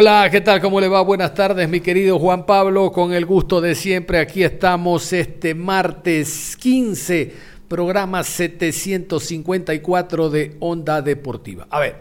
Hola, ¿qué tal? ¿Cómo le va? Buenas tardes, mi querido Juan Pablo. Con el gusto de siempre, aquí estamos este martes 15, programa 754 de Onda Deportiva. A ver,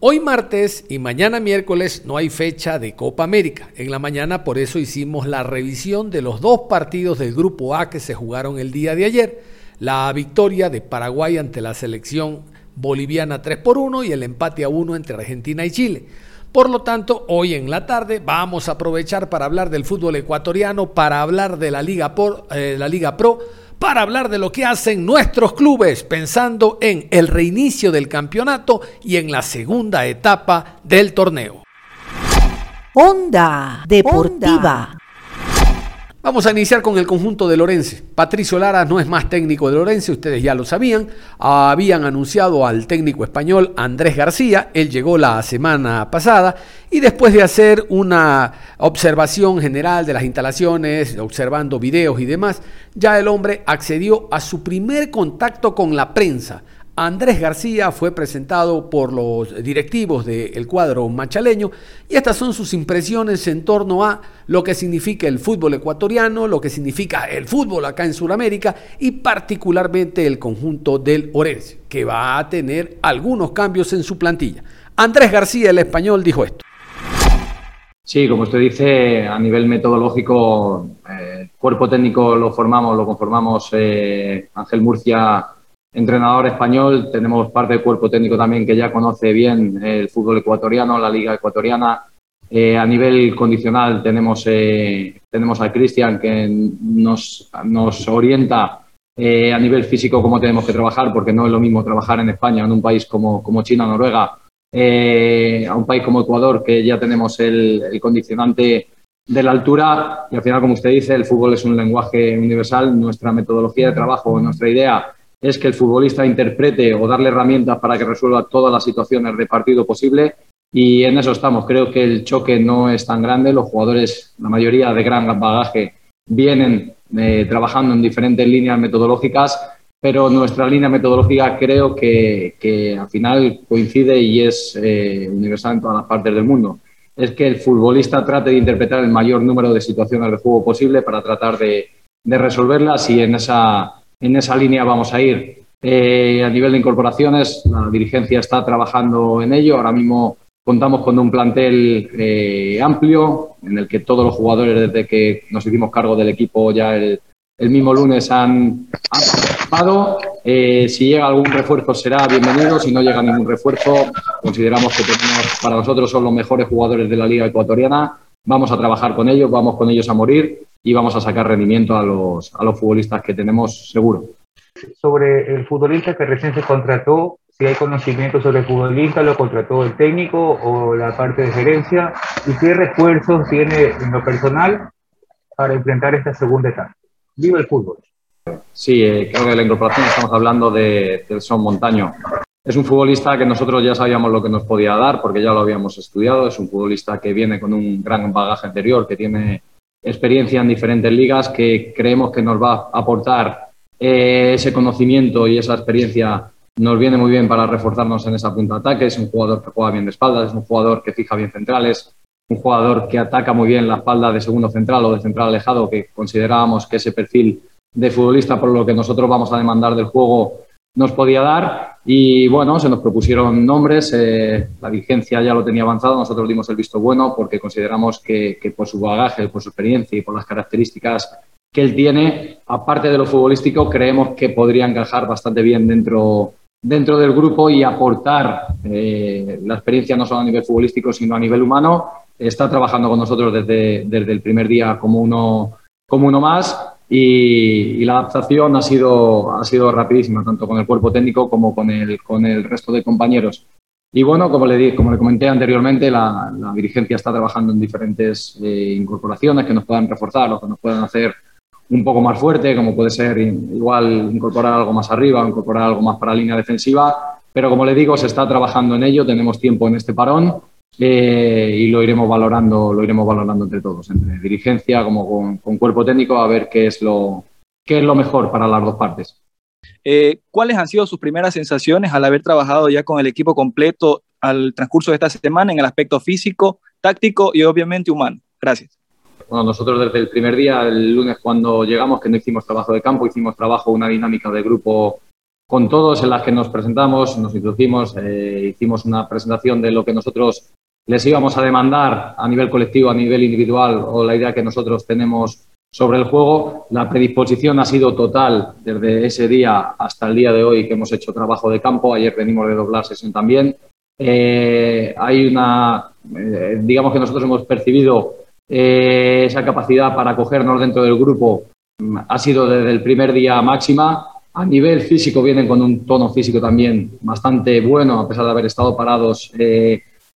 hoy martes y mañana miércoles no hay fecha de Copa América. En la mañana por eso hicimos la revisión de los dos partidos del Grupo A que se jugaron el día de ayer. La victoria de Paraguay ante la selección boliviana 3 por 1 y el empate a 1 entre Argentina y Chile. Por lo tanto, hoy en la tarde vamos a aprovechar para hablar del fútbol ecuatoriano, para hablar de la Liga, por, eh, la Liga Pro, para hablar de lo que hacen nuestros clubes, pensando en el reinicio del campeonato y en la segunda etapa del torneo. Onda Deportiva. Vamos a iniciar con el conjunto de Lorense. Patricio Lara no es más técnico de Lorense, ustedes ya lo sabían. Habían anunciado al técnico español Andrés García, él llegó la semana pasada y después de hacer una observación general de las instalaciones, observando videos y demás, ya el hombre accedió a su primer contacto con la prensa. Andrés García fue presentado por los directivos del cuadro machaleño y estas son sus impresiones en torno a lo que significa el fútbol ecuatoriano, lo que significa el fútbol acá en Sudamérica y particularmente el conjunto del Orense, que va a tener algunos cambios en su plantilla. Andrés García, el español, dijo esto. Sí, como usted dice, a nivel metodológico, eh, cuerpo técnico lo formamos, lo conformamos eh, Ángel Murcia entrenador español, tenemos parte del cuerpo técnico también que ya conoce bien el fútbol ecuatoriano, la liga ecuatoriana. Eh, a nivel condicional tenemos, eh, tenemos a Cristian que nos, nos orienta eh, a nivel físico cómo tenemos que trabajar, porque no es lo mismo trabajar en España, en un país como, como China, Noruega, a un país como Ecuador, que ya tenemos el, el condicionante de la altura. Y al final, como usted dice, el fútbol es un lenguaje universal. Nuestra metodología de trabajo, nuestra idea es que el futbolista interprete o darle herramientas para que resuelva todas las situaciones de partido posible y en eso estamos. Creo que el choque no es tan grande, los jugadores, la mayoría de gran bagaje, vienen eh, trabajando en diferentes líneas metodológicas, pero nuestra línea metodológica creo que, al final coincide y es eh, universal en todas las partes del mundo. Es que el futbolista trate de interpretar el mayor número de situaciones de juego posible para tratar de, de resolverlas y en esa en esa línea vamos a ir. Eh, a nivel de incorporaciones, la dirigencia está trabajando en ello. Ahora mismo contamos con un plantel eh, amplio en el que todos los jugadores, desde que nos hicimos cargo del equipo ya el, mismo lunes, han, participado. Eh, si llega algún refuerzo será bienvenido. Si no llega ningún refuerzo, consideramos que para nosotros son los mejores jugadores de la Liga Ecuatoriana. Vamos a trabajar con ellos, vamos con ellos a morir y vamos a sacar rendimiento a los, a los futbolistas que tenemos seguro. Sobre el futbolista que recién se contrató, si hay conocimiento sobre el futbolista, lo contrató el técnico o la parte de gerencia, y qué refuerzos tiene en lo personal para enfrentar esta segunda etapa. Viva el fútbol. Sí, eh, creo que la incorporación estamos hablando de, de Son Montaño. Es un futbolista que nosotros ya sabíamos lo que nos podía dar porque ya lo habíamos estudiado. Es un futbolista que viene con un gran bagaje anterior, que tiene experiencia en diferentes ligas que creemos que nos va a aportar eh, ese conocimiento y esa experiencia nos viene muy bien para reforzarnos en esa punta de ataque. Es un jugador que juega bien de espaldas, es un jugador que fija bien centrales, un jugador que ataca muy bien la espalda de segundo central o de central alejado, que considerábamos que ese perfil de futbolista por lo que nosotros vamos a demandar del juego nos podía dar. Y bueno, se nos propusieron nombres, eh, la dirigencia ya lo tenía avanzado, nosotros dimos el visto bueno porque consideramos que, por su bagaje, por su experiencia y por las características que él tiene, aparte de lo futbolístico, creemos que podría encajar bastante bien dentro, dentro del grupo y aportar eh, la experiencia no solo a nivel futbolístico, sino a nivel humano. Está trabajando con nosotros desde, desde el primer día como uno, como uno más y, la adaptación ha sido, ha sido rapidísima, tanto con el cuerpo técnico como con el, con el resto de compañeros. Y bueno, como le, como le comenté anteriormente, la, la dirigencia está trabajando en diferentes eh, incorporaciones que nos puedan reforzar o que nos puedan hacer un poco más fuerte, como puede ser igual incorporar algo más arriba, incorporar algo más para la línea defensiva. Pero como le digo, se está trabajando en ello, tenemos tiempo en este parón eh, y lo iremos valorando, lo iremos valorando entre todos, entre dirigencia como con, con, cuerpo técnico, a ver qué es lo, qué es lo mejor para las dos partes. Eh, ¿Cuáles han sido sus primeras sensaciones al haber trabajado ya con el equipo completo al transcurso de esta semana en el aspecto físico, táctico y obviamente humano? Gracias. Bueno, nosotros desde el primer día, el lunes cuando llegamos, que no hicimos trabajo de campo, hicimos trabajo, una dinámica de grupo con todos en las que nos presentamos, nos introducimos, eh, hicimos una presentación de lo que nosotros les íbamos a demandar a nivel colectivo, a nivel individual o la idea que nosotros tenemos sobre el juego. La predisposición ha sido total desde ese día hasta el día de hoy que hemos hecho trabajo de campo. Ayer venimos de doblar sesión también. Eh, hay una, eh, digamos que nosotros hemos percibido eh, esa capacidad para acogernos dentro del grupo. Ha sido desde el primer día máxima. A nivel físico vienen con un tono físico también bastante bueno, a pesar de haber estado parados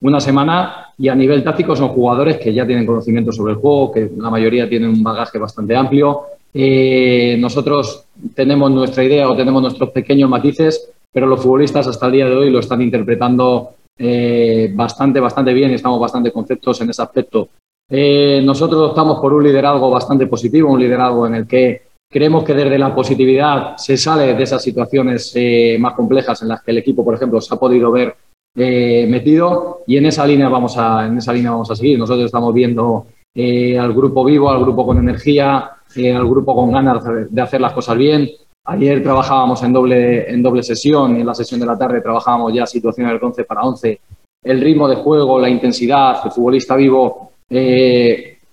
una semana y a nivel táctico son jugadores que ya tienen conocimiento sobre el juego, que la mayoría tienen un bagaje bastante amplio. Eh, nosotros tenemos nuestra idea o tenemos nuestros pequeños matices, pero los futbolistas hasta el día de hoy lo están interpretando eh, bastante, bastante bien y estamos bastante conceptos en ese aspecto. Eh, nosotros optamos por un liderazgo bastante positivo, un liderazgo en el que creemos que desde la positividad se sale de esas situaciones más complejas en las que el equipo, por ejemplo, se ha podido ver eh, metido y en esa línea vamos a, en esa línea vamos a seguir. Nosotros estamos viendo eh, al grupo vivo, al grupo con energía, eh, al grupo con ganas de hacer las cosas bien. Ayer trabajábamos en doble, en doble sesión en la sesión de la tarde trabajábamos ya situaciones del 11 para 11. El ritmo de juego, la intensidad, el futbolista vivo,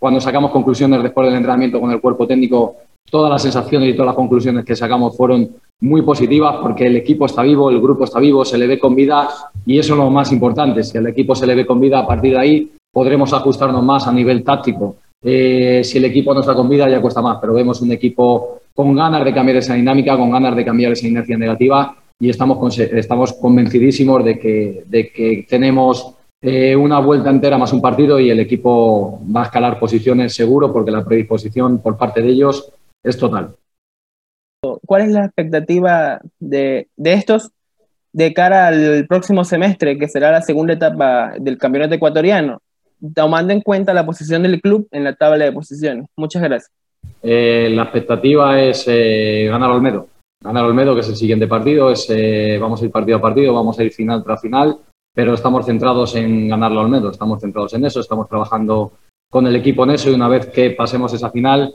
cuando sacamos conclusiones después del entrenamiento con el cuerpo técnico, todas las sensaciones y todas las conclusiones que sacamos fueron muy positivas porque el equipo está vivo, el grupo está vivo, se le ve con vida y eso es lo más importante. Si al equipo se le ve con vida, a partir de ahí podremos ajustarnos más a nivel táctico. Eh, si el equipo no está con vida, ya cuesta más, pero vemos un equipo con ganas de cambiar esa dinámica, con ganas de cambiar esa inercia negativa y estamos, estamos convencidísimos de que, de que tenemos eh, una vuelta entera más un partido y el equipo va a escalar posiciones seguro porque la predisposición por parte de ellos es total. ¿Cuál es la expectativa de, de estos de cara al próximo semestre, que será la segunda etapa del campeonato ecuatoriano, tomando en cuenta la posición del club en la tabla de posiciones? Muchas gracias. Eh, la expectativa es eh, ganar Olmedo. Ganar Olmedo, que es el siguiente partido, es, eh, vamos a ir partido a partido, vamos a ir final tras final, pero estamos centrados en ganarlo Olmedo, estamos centrados en eso, estamos trabajando con el equipo en eso y una vez que pasemos esa final,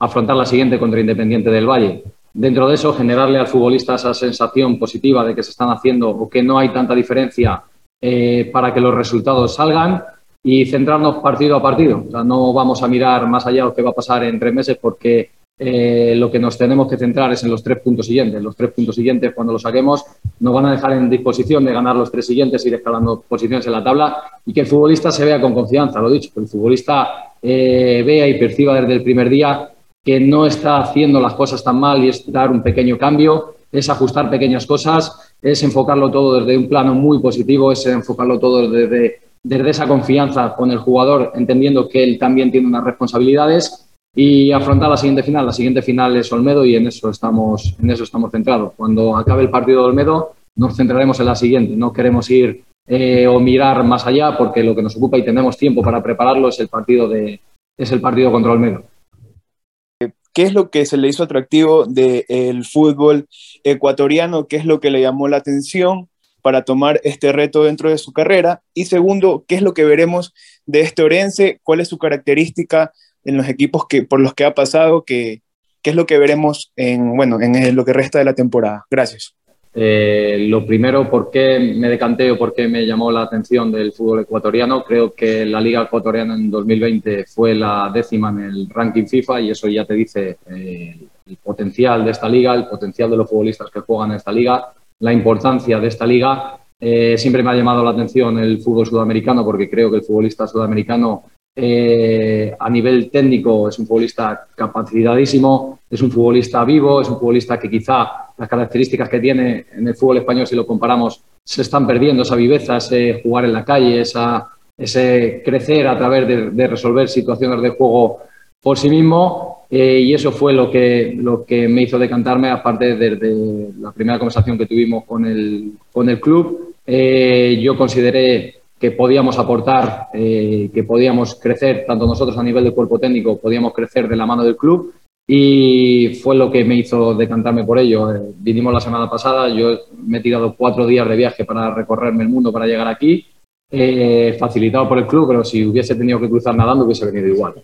afrontar la siguiente contra Independiente del Valle. Dentro de eso, generarle al futbolista esa sensación positiva de que se están haciendo o que no hay tanta diferencia eh, para que los resultados salgan y centrarnos partido a partido. O sea, no vamos a mirar más allá de lo que va a pasar en tres meses porque eh, lo que nos tenemos que centrar es en los tres puntos siguientes. Los tres puntos siguientes, cuando los saquemos, nos van a dejar en disposición de ganar los tres siguientes, ir escalando posiciones en la tabla y que el futbolista se vea con confianza, lo dicho, que el futbolista eh, vea y perciba desde el primer día que no está haciendo las cosas tan mal y es dar un pequeño cambio, es ajustar pequeñas cosas, es enfocarlo todo desde un plano muy positivo, es enfocarlo todo desde, desde esa confianza con el jugador, entendiendo que él también tiene unas responsabilidades y afrontar la siguiente final. La siguiente final es Olmedo y en eso estamos, en eso estamos centrados. Cuando acabe el partido de Olmedo, nos centraremos en la siguiente. No queremos ir eh, o mirar más allá porque lo que nos ocupa y tenemos tiempo para prepararlo es el partido, de, es el partido contra Olmedo. ¿Qué es lo que se le hizo atractivo del fútbol ecuatoriano? ¿Qué es lo que le llamó la atención para tomar este reto dentro de su carrera? Y segundo, ¿qué es lo que veremos de este Orense? ¿Cuál es su característica en los equipos que, por los que ha pasado? ¿Qué, qué es lo que veremos en, bueno, en lo que resta de la temporada? Gracias. Eh, lo primero, ¿por qué me decanté o por qué me llamó la atención del fútbol ecuatoriano? Creo que la Liga Ecuatoriana en 2020 fue la décima en el ranking FIFA y eso ya te dice eh, el potencial de esta liga, el potencial de los futbolistas que juegan en esta liga, la importancia de esta liga. Eh, siempre me ha llamado la atención el fútbol sudamericano porque creo que el futbolista sudamericano eh, a nivel técnico es un futbolista capacitadísimo, es un futbolista vivo, es un futbolista que quizá las características que tiene en el fútbol español, si lo comparamos, se están perdiendo, esa viveza, ese jugar en la calle, esa, ese crecer a través de, resolver situaciones de juego por sí mismo. Eh, y eso fue lo que, lo que me hizo decantarme, aparte de, la primera conversación que tuvimos con el, con el club. Eh, yo consideré que podíamos aportar, eh, que podíamos crecer, tanto nosotros a nivel de cuerpo técnico, podíamos crecer de la mano del club y fue lo que me hizo decantarme por ello. Eh, vinimos la semana pasada, yo me he tirado cuatro días de viaje para recorrerme el mundo para llegar aquí, eh, facilitado por el club, pero si hubiese tenido que cruzar nadando hubiese venido igual.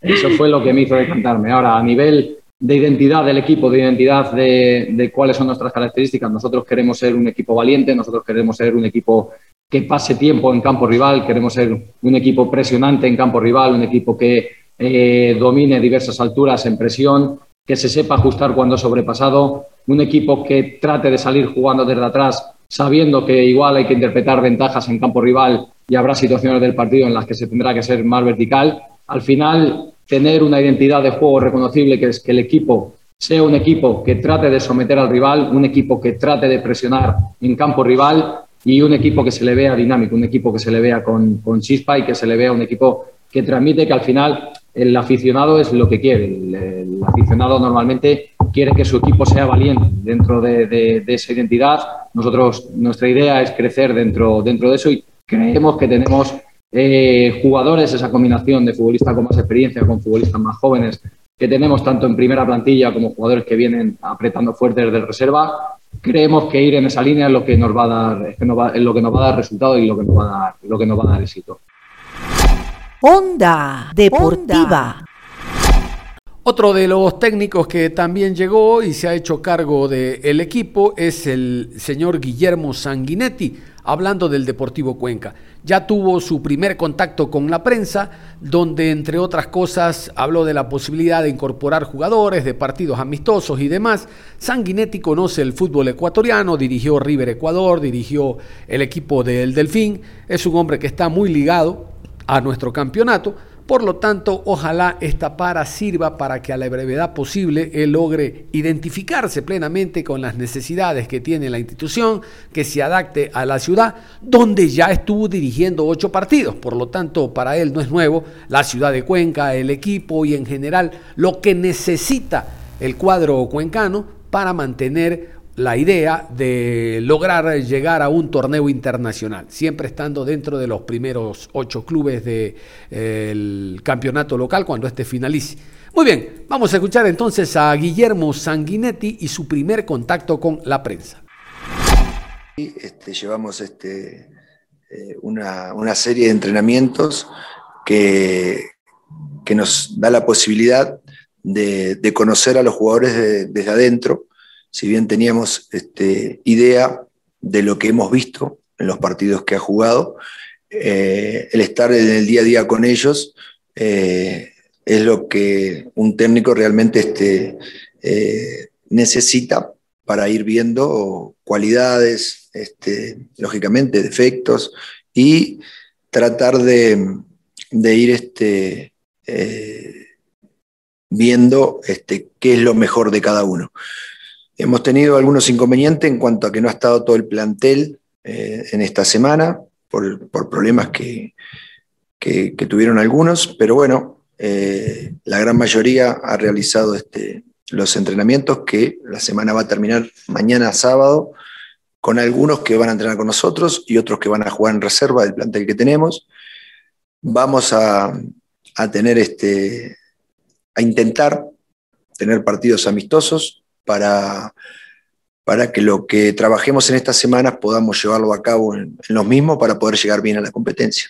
Eso fue lo que me hizo decantarme. Ahora, a nivel de identidad del equipo, de identidad de, de cuáles son nuestras características, nosotros queremos ser un equipo valiente, nosotros queremos ser un equipo que pase tiempo en campo rival, queremos ser un equipo presionante en campo rival, un equipo que eh, domine diversas alturas en presión, que se sepa ajustar cuando sobrepasado, un equipo que trate de salir jugando desde atrás, sabiendo que igual hay que interpretar ventajas en campo rival y habrá situaciones del partido en las que se tendrá que ser más vertical. Al final, tener una identidad de juego reconocible, que es que el equipo sea un equipo que trate de someter al rival, un equipo que trate de presionar en campo rival y un equipo que se le vea dinámico, un equipo que se le vea con, con chispa y que se le vea un equipo que transmite que al final el aficionado es lo que quiere. El, aficionado normalmente quiere que su equipo sea valiente dentro de, de, esa identidad. Nosotros, nuestra idea es crecer dentro, dentro de eso y creemos que tenemos eh, jugadores, esa combinación de futbolistas con más experiencia, con futbolistas más jóvenes, que tenemos tanto en primera plantilla como jugadores que vienen apretando fuerte desde reserva, creemos que ir en esa línea es lo que nos va a dar, es, lo que nos va a dar resultado y lo que nos va a dar, lo que nos va a dar éxito. Onda Deportiva. Otro de los técnicos que también llegó y se ha hecho cargo del equipo es el señor Guillermo Sanguinetti, hablando del Deportivo Cuenca. Ya tuvo su primer contacto con la prensa, donde entre otras cosas habló de la posibilidad de incorporar jugadores de partidos amistosos y demás. Sanguinetti conoce el fútbol ecuatoriano, dirigió River Ecuador, dirigió el equipo del Delfín, es un hombre que está muy ligado a nuestro campeonato por lo tanto, ojalá esta para sirva para que a la brevedad posible él logre identificarse plenamente con las necesidades que tiene la institución, que se adapte a la ciudad, donde ya estuvo dirigiendo ocho partidos. Por lo tanto, para él no es nuevo la ciudad de Cuenca, el equipo y en general lo que necesita el cuadro cuencano para mantener la idea de lograr llegar a un torneo internacional, siempre estando dentro de los primeros ocho clubes del campeonato local cuando este finalice. Muy bien, vamos a escuchar entonces a Guillermo Sanguinetti y su primer contacto con la prensa. Este, llevamos este, eh, una, serie de entrenamientos que, que, nos da la posibilidad de, conocer a los jugadores desde adentro si bien teníamos este, idea de lo que hemos visto en los partidos que ha jugado, eh, el estar en el día a día con ellos eh, es lo que un técnico realmente este, eh, necesita para ir viendo cualidades, este, lógicamente defectos, y tratar de, ir este, viendo qué es lo mejor de cada uno. Hemos tenido algunos inconvenientes en cuanto a que no ha estado todo el plantel eh, en esta semana por, problemas que, tuvieron algunos, pero bueno, eh, la gran mayoría ha realizado este, los entrenamientos que la semana va a terminar mañana sábado, con algunos que van a entrenar con nosotros y otros que van a jugar en reserva del plantel que tenemos. Vamos a, a tener este, a intentar tener partidos amistosos para, para que lo que trabajemos en estas semanas podamos llevarlo a cabo en, los mismos para poder llegar bien a la competencia.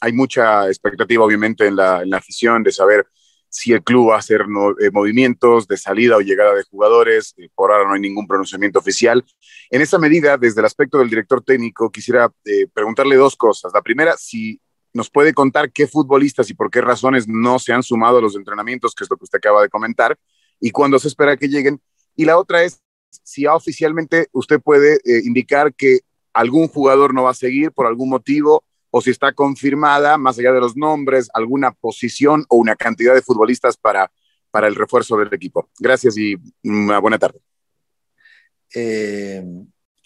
Hay mucha expectativa, obviamente, en la, afición de saber si el club va a hacer eh, movimientos de salida o llegada de jugadores. Eh, por ahora no hay ningún pronunciamiento oficial. En esa medida, desde el aspecto del director técnico, quisiera eh, preguntarle dos cosas. La primera, si nos puede contar qué futbolistas y por qué razones no se han sumado a los entrenamientos, que es lo que usted acaba de comentar y cuándo se espera que lleguen. Y la otra es si oficialmente usted puede eh, indicar que algún jugador no va a seguir por algún motivo o si está confirmada, más allá de los nombres, alguna posición o una cantidad de futbolistas para, para el refuerzo del equipo. Gracias y una buena tarde. Eh,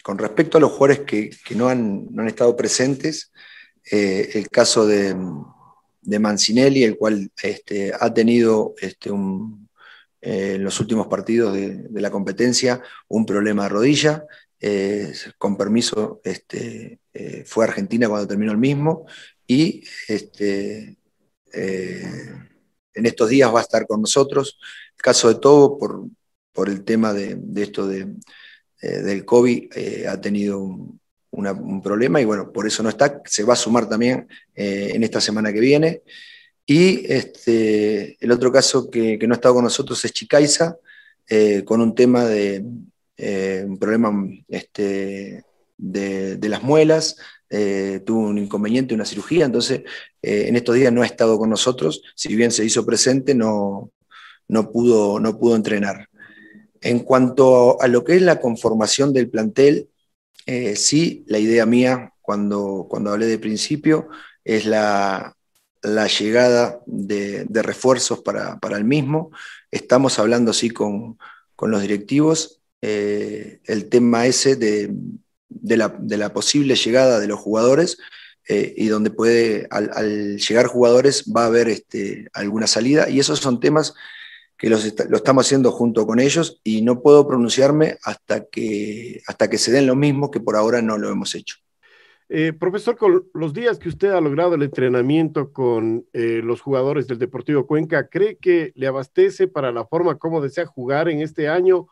con respecto a los jugadores que, que no, han, no, han, estado presentes, eh, el caso de, de, Mancinelli, el cual este, ha tenido este, un, eh, en los últimos partidos de, la competencia un problema de rodilla. Eh, con permiso, este, eh, fue a Argentina cuando terminó el mismo y este, en estos días va a estar con nosotros. El caso de Togo, por, por el tema de, esto de, del COVID ha tenido un, problema y bueno, por eso no está. Se va a sumar también en esta semana que viene. Y este, el otro caso que, que, no ha estado con nosotros es Chicaiza, con un tema de un problema este, de, de, las muelas, tuvo un inconveniente, una cirugía, entonces en estos días no ha estado con nosotros, si bien se hizo presente, no, no, pudo, no pudo entrenar. En cuanto a lo que es la conformación del plantel, eh, sí, la idea mía cuando, cuando hablé de principio es la, la llegada de, refuerzos para, para, el mismo. Estamos hablando así con, con los directivos. Eh, el tema ese de, de, la, posible llegada de los jugadores eh, y donde puede, al, al, llegar jugadores va a haber este, alguna salida y esos son temas que los lo estamos haciendo junto con ellos y no puedo pronunciarme hasta que, hasta que se den lo mismo que por ahora no lo hemos hecho. Eh, profesor, con los días que usted ha logrado el entrenamiento con eh, los jugadores del Deportivo Cuenca, ¿cree que le abastece para la forma como desea jugar en este año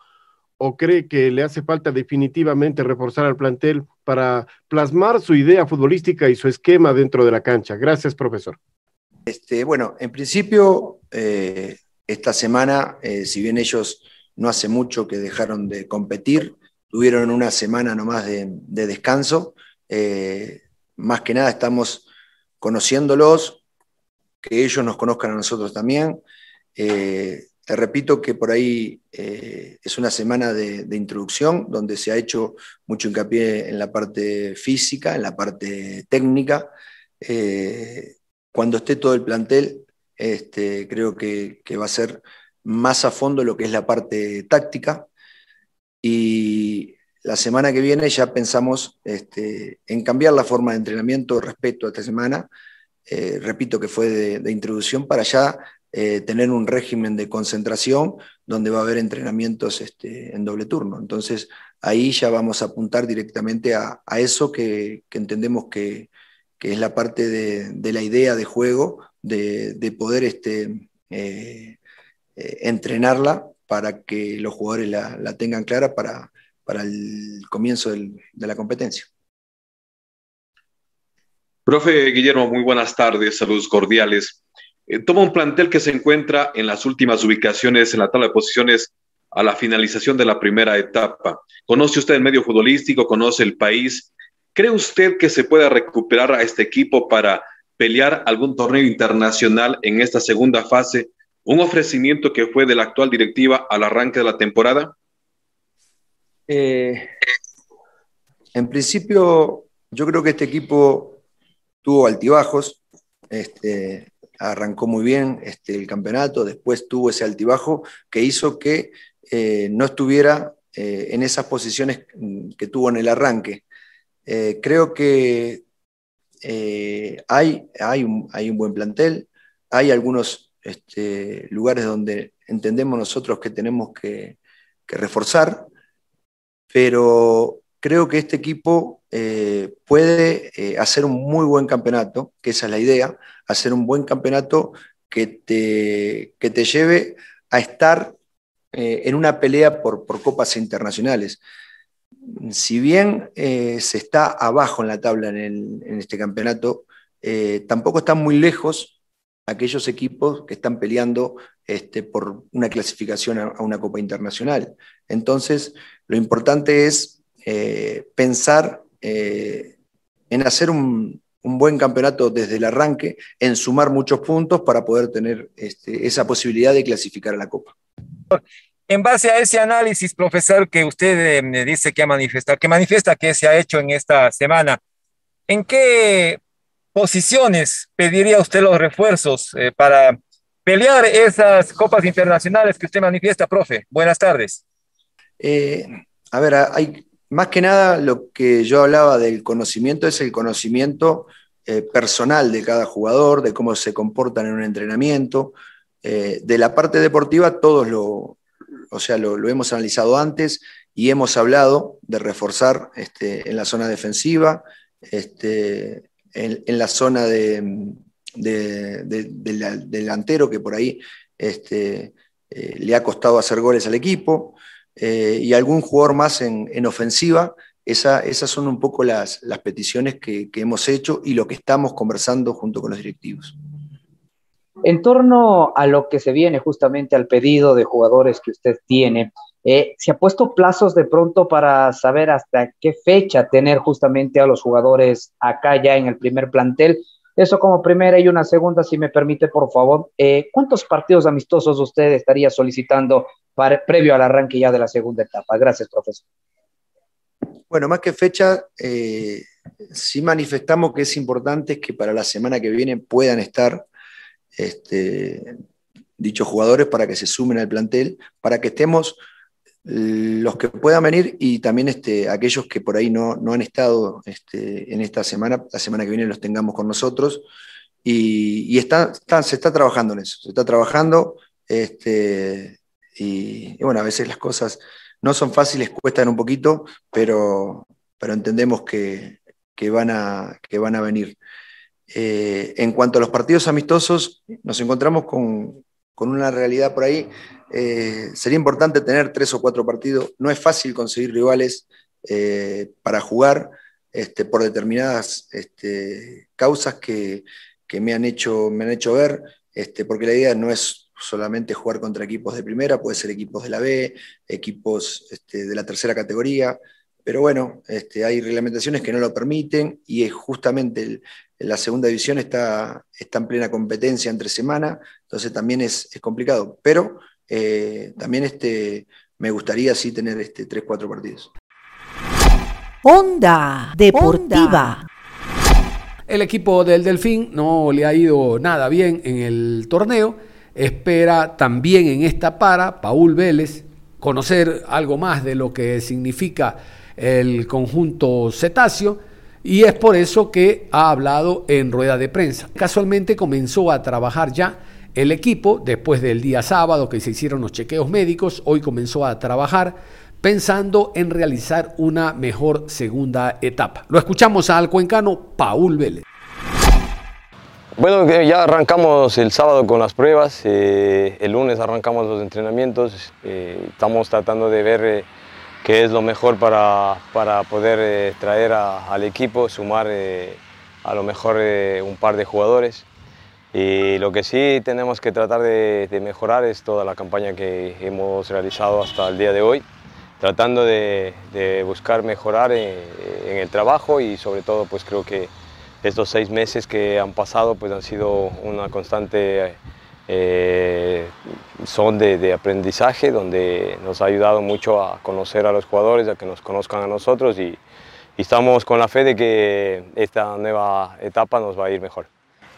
o cree que le hace falta definitivamente reforzar al plantel para plasmar su idea futbolística y su esquema dentro de la cancha? Gracias, profesor. Este, bueno, en principio, eh, esta semana, si bien ellos no hace mucho que dejaron de competir, tuvieron una semana nomás de descanso. Eh, más que nada estamos conociéndolos, que ellos nos conozcan a nosotros también. Eh, te repito que por ahí eh, es una semana de, introducción donde se ha hecho mucho hincapié en la parte física, en la parte técnica. Cuando esté todo el plantel, este, creo que, que, va a ser más a fondo lo que es la parte táctica. Y la semana que viene ya pensamos este, en cambiar la forma de entrenamiento respecto a esta semana. Eh, repito que fue de, introducción para ya eh, tener un régimen de concentración donde va a haber entrenamientos este, en doble turno. Entonces ahí ya vamos a apuntar directamente a, eso que, entendemos que, es la parte de, la idea de juego de, de poder este, eh, entrenarla para que los jugadores la, la tengan clara para, para el comienzo del, de la competencia. Profe Guillermo, muy buenas tardes, saludos cordiales. Eh, toma un plantel que se encuentra en las últimas ubicaciones en la tabla de posiciones a la finalización de la primera etapa. Conoce usted el medio futbolístico, conoce el país. ¿Cree usted que se pueda recuperar a este equipo para pelear algún torneo internacional en esta segunda fase, un ofrecimiento que fue de la actual directiva al arranque de la temporada? Eh, en principio, yo creo que este equipo tuvo altibajos, este, arrancó muy bien este, el campeonato, después tuvo ese altibajo que hizo que eh, no estuviera eh, en esas posiciones que tuvo en el arranque. Creo que hay, un, buen plantel, hay algunos este, lugares donde entendemos nosotros que tenemos que, reforzar, pero creo que este equipo eh, puede eh, hacer un muy buen campeonato, que esa es la idea, hacer un buen campeonato que te, que te lleve a estar eh, en una pelea por, por copas internacionales. Si bien se está abajo en la tabla en, el, en este campeonato, tampoco están muy lejos aquellos equipos que están peleando este, por una clasificación a, una Copa Internacional. Entonces, lo importante es eh, pensar eh, en hacer un, un, buen campeonato desde el arranque, en sumar muchos puntos para poder tener este, esa posibilidad de clasificar a la Copa. En base a ese análisis, profesor, que usted eh, me dice que ha manifestado, que manifiesta que se ha hecho en esta semana, ¿en qué posiciones pediría usted los refuerzos eh, para pelear esas copas internacionales que usted manifiesta, profe? Buenas tardes. Eh, a ver, hay más que nada lo que yo hablaba del conocimiento es el conocimiento eh, personal de cada jugador, de cómo se comportan en un entrenamiento. De la parte deportiva, todos lo, o sea, lo, hemos analizado antes y hemos hablado de reforzar este, en la zona defensiva, este, en, la zona de, del delantero, que por ahí este, eh, le ha costado hacer goles al equipo, y algún jugador más en, en ofensiva esas son un poco las, peticiones que, hemos hecho y lo que estamos conversando junto con los directivos. En torno a lo que se viene justamente al pedido de jugadores que usted tiene, eh, ¿se ha puesto plazos de pronto para saber hasta qué fecha tener justamente a los jugadores acá ya en el primer plantel? Eso como primera y una segunda, si me permite, por favor. Eh, ¿Cuántos partidos amistosos usted estaría solicitando previo al arranque ya de la segunda etapa? Gracias, profesor. Bueno, más que fecha, eh, sí manifestamos que es importante que para la semana que viene puedan estar este, dichos jugadores para que se sumen al plantel, para que estemos los que puedan venir y también este, aquellos que por ahí no, han estado este, en esta semana, la semana que viene los tengamos con nosotros. Y, está, se está trabajando en eso, se está trabajando. Este, y, bueno, a veces las cosas no son fáciles, cuestan un poquito, pero, pero entendemos que, van a, que van a venir. Eh, en cuanto a los partidos amistosos, nos encontramos con, una realidad por ahí. Eh, sería importante tener tres o cuatro partidos. No es fácil conseguir rivales eh, para jugar este, por determinadas este, causas que, me, han hecho, me han hecho ver, este, porque la idea no es solamente jugar contra equipos de primera, puede ser equipos de la B, equipos este, de la tercera categoría, pero bueno, este, hay reglamentaciones que no lo permiten y es justamente la segunda división está, está, en plena competencia entre semana, entonces también es, complicado, pero eh, también este, me gustaría sí tener este, 3-4 partidos. Onda Deportiva. El equipo del Delfín no le ha ido nada bien en el torneo espera también en esta para Paul Vélez conocer algo más de lo que significa el conjunto cetáceo y es por eso que ha hablado en rueda de prensa. Casualmente comenzó a trabajar ya el equipo después del día sábado que se hicieron los chequeos médicos, hoy comenzó a trabajar pensando en realizar una mejor segunda etapa. Lo escuchamos al cuencano Paul Vélez. Bueno, ya arrancamos el sábado con las pruebas, eh, el lunes arrancamos los entrenamientos, eh, estamos tratando de ver eh, qué es lo mejor para, para poder traer al equipo, sumar a lo mejor un par de jugadores. Y lo que sí tenemos que tratar de, mejorar es toda la campaña que hemos realizado hasta el día de hoy, tratando de, buscar mejorar en, en el trabajo y sobre todo pues creo que estos seis meses que han pasado pues han sido una constante eh, son de, aprendizaje donde nos ha ayudado mucho a conocer a los jugadores, a que nos conozcan a nosotros y, estamos con la fe de que esta nueva etapa nos va a ir mejor.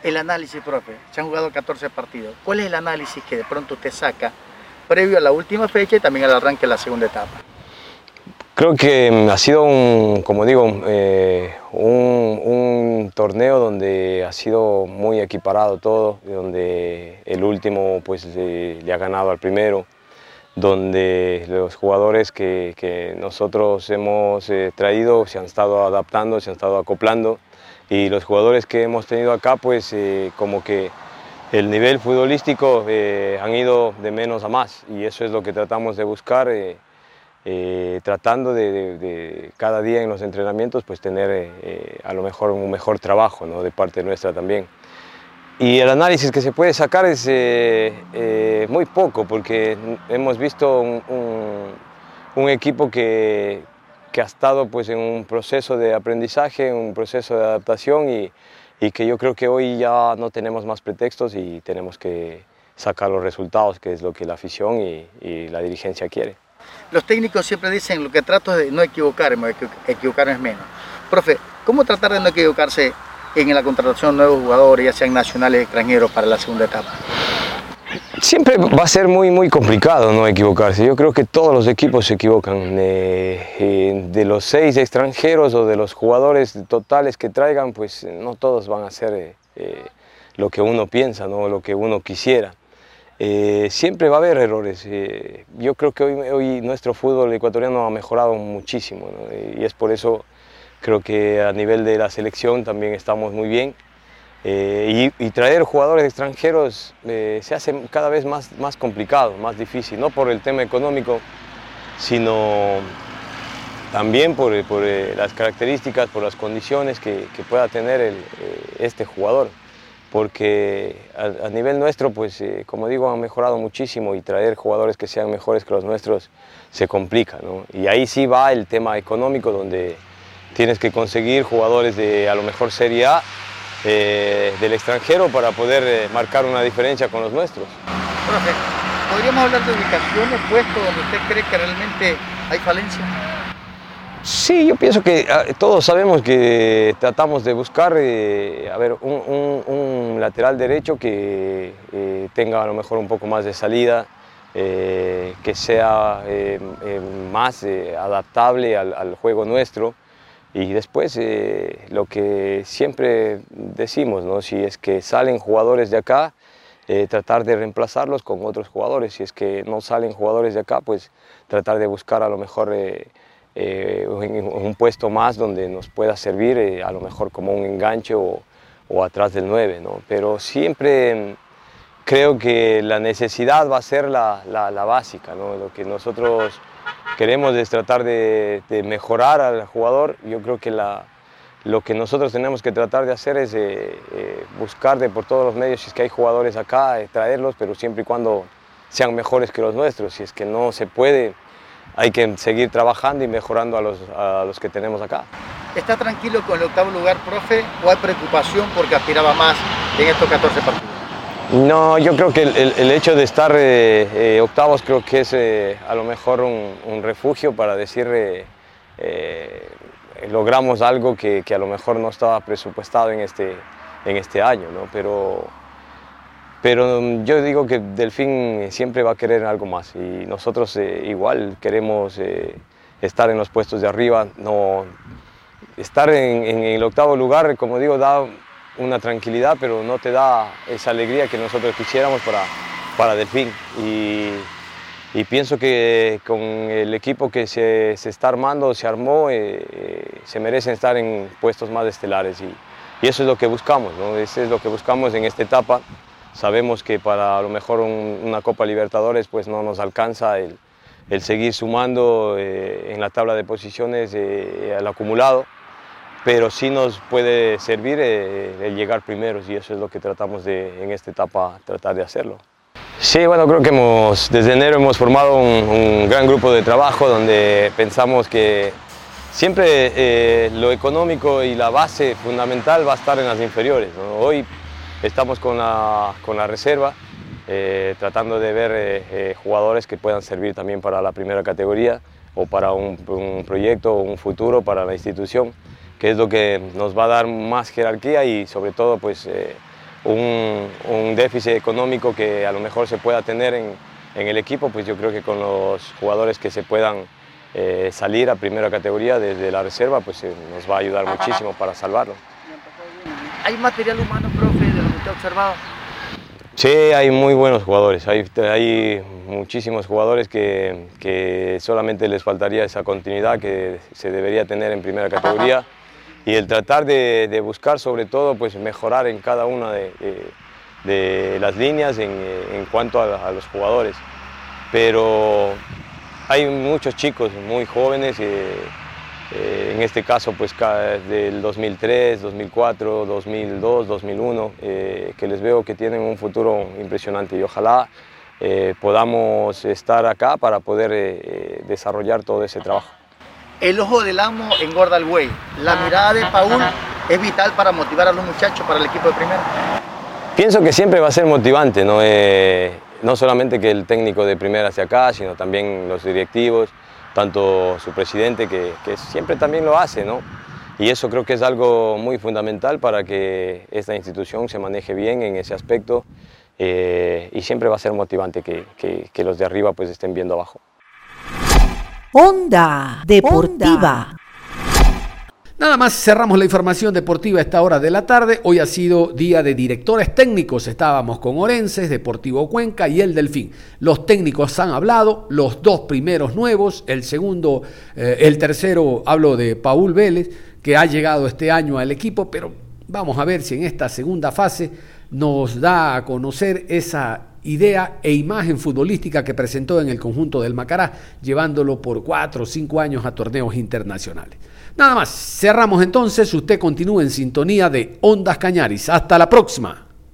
El análisis, profe, se han jugado 14 partidos. ¿Cuál es el análisis que de pronto te saca previo a la última fecha y también al arranque de la segunda etapa? Creo que mm, ha sido, un, como digo, eh, un, torneo donde ha sido muy equiparado todo, donde el último pues, le, ha ganado al primero, donde los jugadores que, nosotros hemos eh, traído se han estado adaptando, se han estado acoplando y los jugadores que hemos tenido acá pues eh, como que el nivel futbolístico han ido de menos a más y eso es lo que tratamos de buscar. Eh, tratando de, cada día en los entrenamientos pues tener eh, eh, a lo mejor un mejor trabajo ¿no? de parte nuestra también. Y el análisis que se puede sacar es muy poco porque hemos visto un, equipo que, que, ha estado pues en un proceso de aprendizaje, un proceso de adaptación y, y que yo creo que hoy ya no tenemos más pretextos y tenemos que sacar los resultados, que es lo que la afición y, y la dirigencia quiere. Los técnicos siempre dicen lo que trato es de no equivocarme, equivocarme es menos. Profe, ¿cómo tratar de no equivocarse en la contratación de nuevos jugadores, ya sean nacionales o extranjeros, para la segunda etapa? Siempre va a ser muy, muy complicado no equivocarse. Yo creo que todos los equipos se equivocan. Eh, eh, de los seis extranjeros o de los jugadores totales que traigan, pues no todos van a hacer eh, lo que uno piensa, ¿no? lo que uno quisiera. Siempre va a haber errores. yo creo que hoy, nuestro fútbol ecuatoriano ha mejorado muchísimo y es por eso creo que a nivel de la selección también estamos muy bien. Eh, y, traer jugadores extranjeros eh, se hace cada vez más, más complicado, más difícil, no por el tema económico, sino también por, eh, las características, por las condiciones que, pueda tener este jugador. Porque a, nivel nuestro, pues como digo, han mejorado muchísimo y traer jugadores que sean mejores que los nuestros se complica. ¿no? Y ahí sí va el tema económico, donde tienes que conseguir jugadores de a lo mejor Serie A eh, del extranjero para poder eh, marcar una diferencia con los nuestros. Profe, ¿podríamos hablar de ubicaciones, puestos donde usted cree que realmente hay falencia? Sí, yo pienso que ah, todos sabemos que tratamos de buscar eh, a ver, un, lateral derecho que tenga a lo mejor un poco más de salida, que sea más adaptable al, juego nuestro. Y después eh, lo que siempre decimos, ¿no? si es que salen jugadores de acá, eh, tratar de reemplazarlos con otros jugadores. Si es que no salen jugadores de acá, pues tratar de buscar a lo mejor eh, un, puesto más donde nos pueda servir, a lo mejor como un enganche o, atrás del 9. ¿no? Pero siempre creo que la necesidad va a ser la, básica, ¿no? lo que nosotros queremos es tratar de, mejorar al jugador. Yo creo que lo que nosotros tenemos que tratar de hacer es eh, eh, buscar de por todos los medios, si es que hay jugadores acá, eh, traerlos, pero siempre y cuando sean mejores que los nuestros. Si es que no se puede, hay que seguir trabajando y mejorando a los, a los que tenemos acá. ¿Está tranquilo con el octavo lugar, profe, o hay preocupación porque aspiraba más en estos 14 partidos? No, yo creo que el, hecho de estar eh, eh, octavos creo que es eh, a lo mejor un, refugio para decir logramos algo que, a lo mejor no estaba presupuestado en este, en este año, ¿no? pero, pero yo digo que Delfín siempre va a querer algo más y nosotros igual queremos estar en los puestos de arriba, no, estar en, en el octavo lugar, como digo, da una tranquilidad, pero no te da esa alegría que nosotros quisiéramos para, para Delfín. Y, y pienso que con el equipo que se, se está armando, se armó, eh, eh, se merecen estar en puestos más estelares. Y, y, eso es lo que buscamos, ¿no? eso es lo que buscamos en esta etapa. Sabemos que para a lo mejor una Copa Libertadores pues no nos alcanza el, el seguir sumando eh, en la tabla de posiciones al acumulado pero sí nos puede servir eh, el llegar primeros y eso es lo que tratamos de, en esta etapa, tratar de hacerlo. Sí, bueno, creo que hemos, desde enero hemos formado un, gran grupo de trabajo donde pensamos que siempre eh, lo económico y la base fundamental va a estar en las inferiores. Hoy estamos con la, con la reserva, eh, tratando de ver jugadores que puedan servir también para la primera categoría o para un, un proyecto un futuro para la institución que es lo que nos va a dar más jerarquía y sobre todo pues, eh, un, déficit económico que a lo mejor se pueda tener en, el equipo, pues yo creo que con los jugadores que se puedan eh, salir a primera categoría desde la reserva, pues eh, nos va a ayudar muchísimo para salvarlo. ¿Hay material humano, profe, de usted ha observado? Sí, hay muy buenos jugadores, hay, hay muchísimos jugadores que, que, solamente les faltaría esa continuidad que se debería tener en primera categoría y el tratar de, buscar sobre todo pues mejorar en cada una de, las líneas en, cuanto a, los jugadores. Pero hay muchos chicos muy jóvenes, eh, eh, en este caso pues del 2003, 2004, 2002, 2001, que les veo que tienen un futuro impresionante y ojalá eh, podamos estar acá para poder desarrollar todo ese trabajo. El ojo del amo engorda al güey. La mirada de Paul es vital para motivar a los muchachos para el equipo de primera. Pienso que siempre va a ser motivante, ¿no? Eh, no solamente que el técnico de primera hacia acá, sino también los directivos, tanto su presidente que, siempre también lo hace, ¿no? y eso creo que es algo muy fundamental para que esta institución se maneje bien en ese aspecto eh, y siempre va a ser motivante que, que, que los de arriba pues estén viendo abajo. Onda Deportiva. Nada más cerramos la información deportiva a esta hora de la tarde. Hoy ha sido día de directores técnicos. Estábamos con Orenses, Deportivo Cuenca y el Delfín. Los técnicos han hablado, los dos primeros nuevos, el segundo, eh, el tercero, hablo de Paul Vélez, que ha llegado este año al equipo, pero vamos a ver si en esta segunda fase nos da a conocer esa idea e imagen futbolística que presentó en el conjunto del Macará, llevándolo por cuatro o cinco años a torneos internacionales. Nada más, cerramos entonces, usted continúa en sintonía de Ondas Cañaris. Hasta la próxima.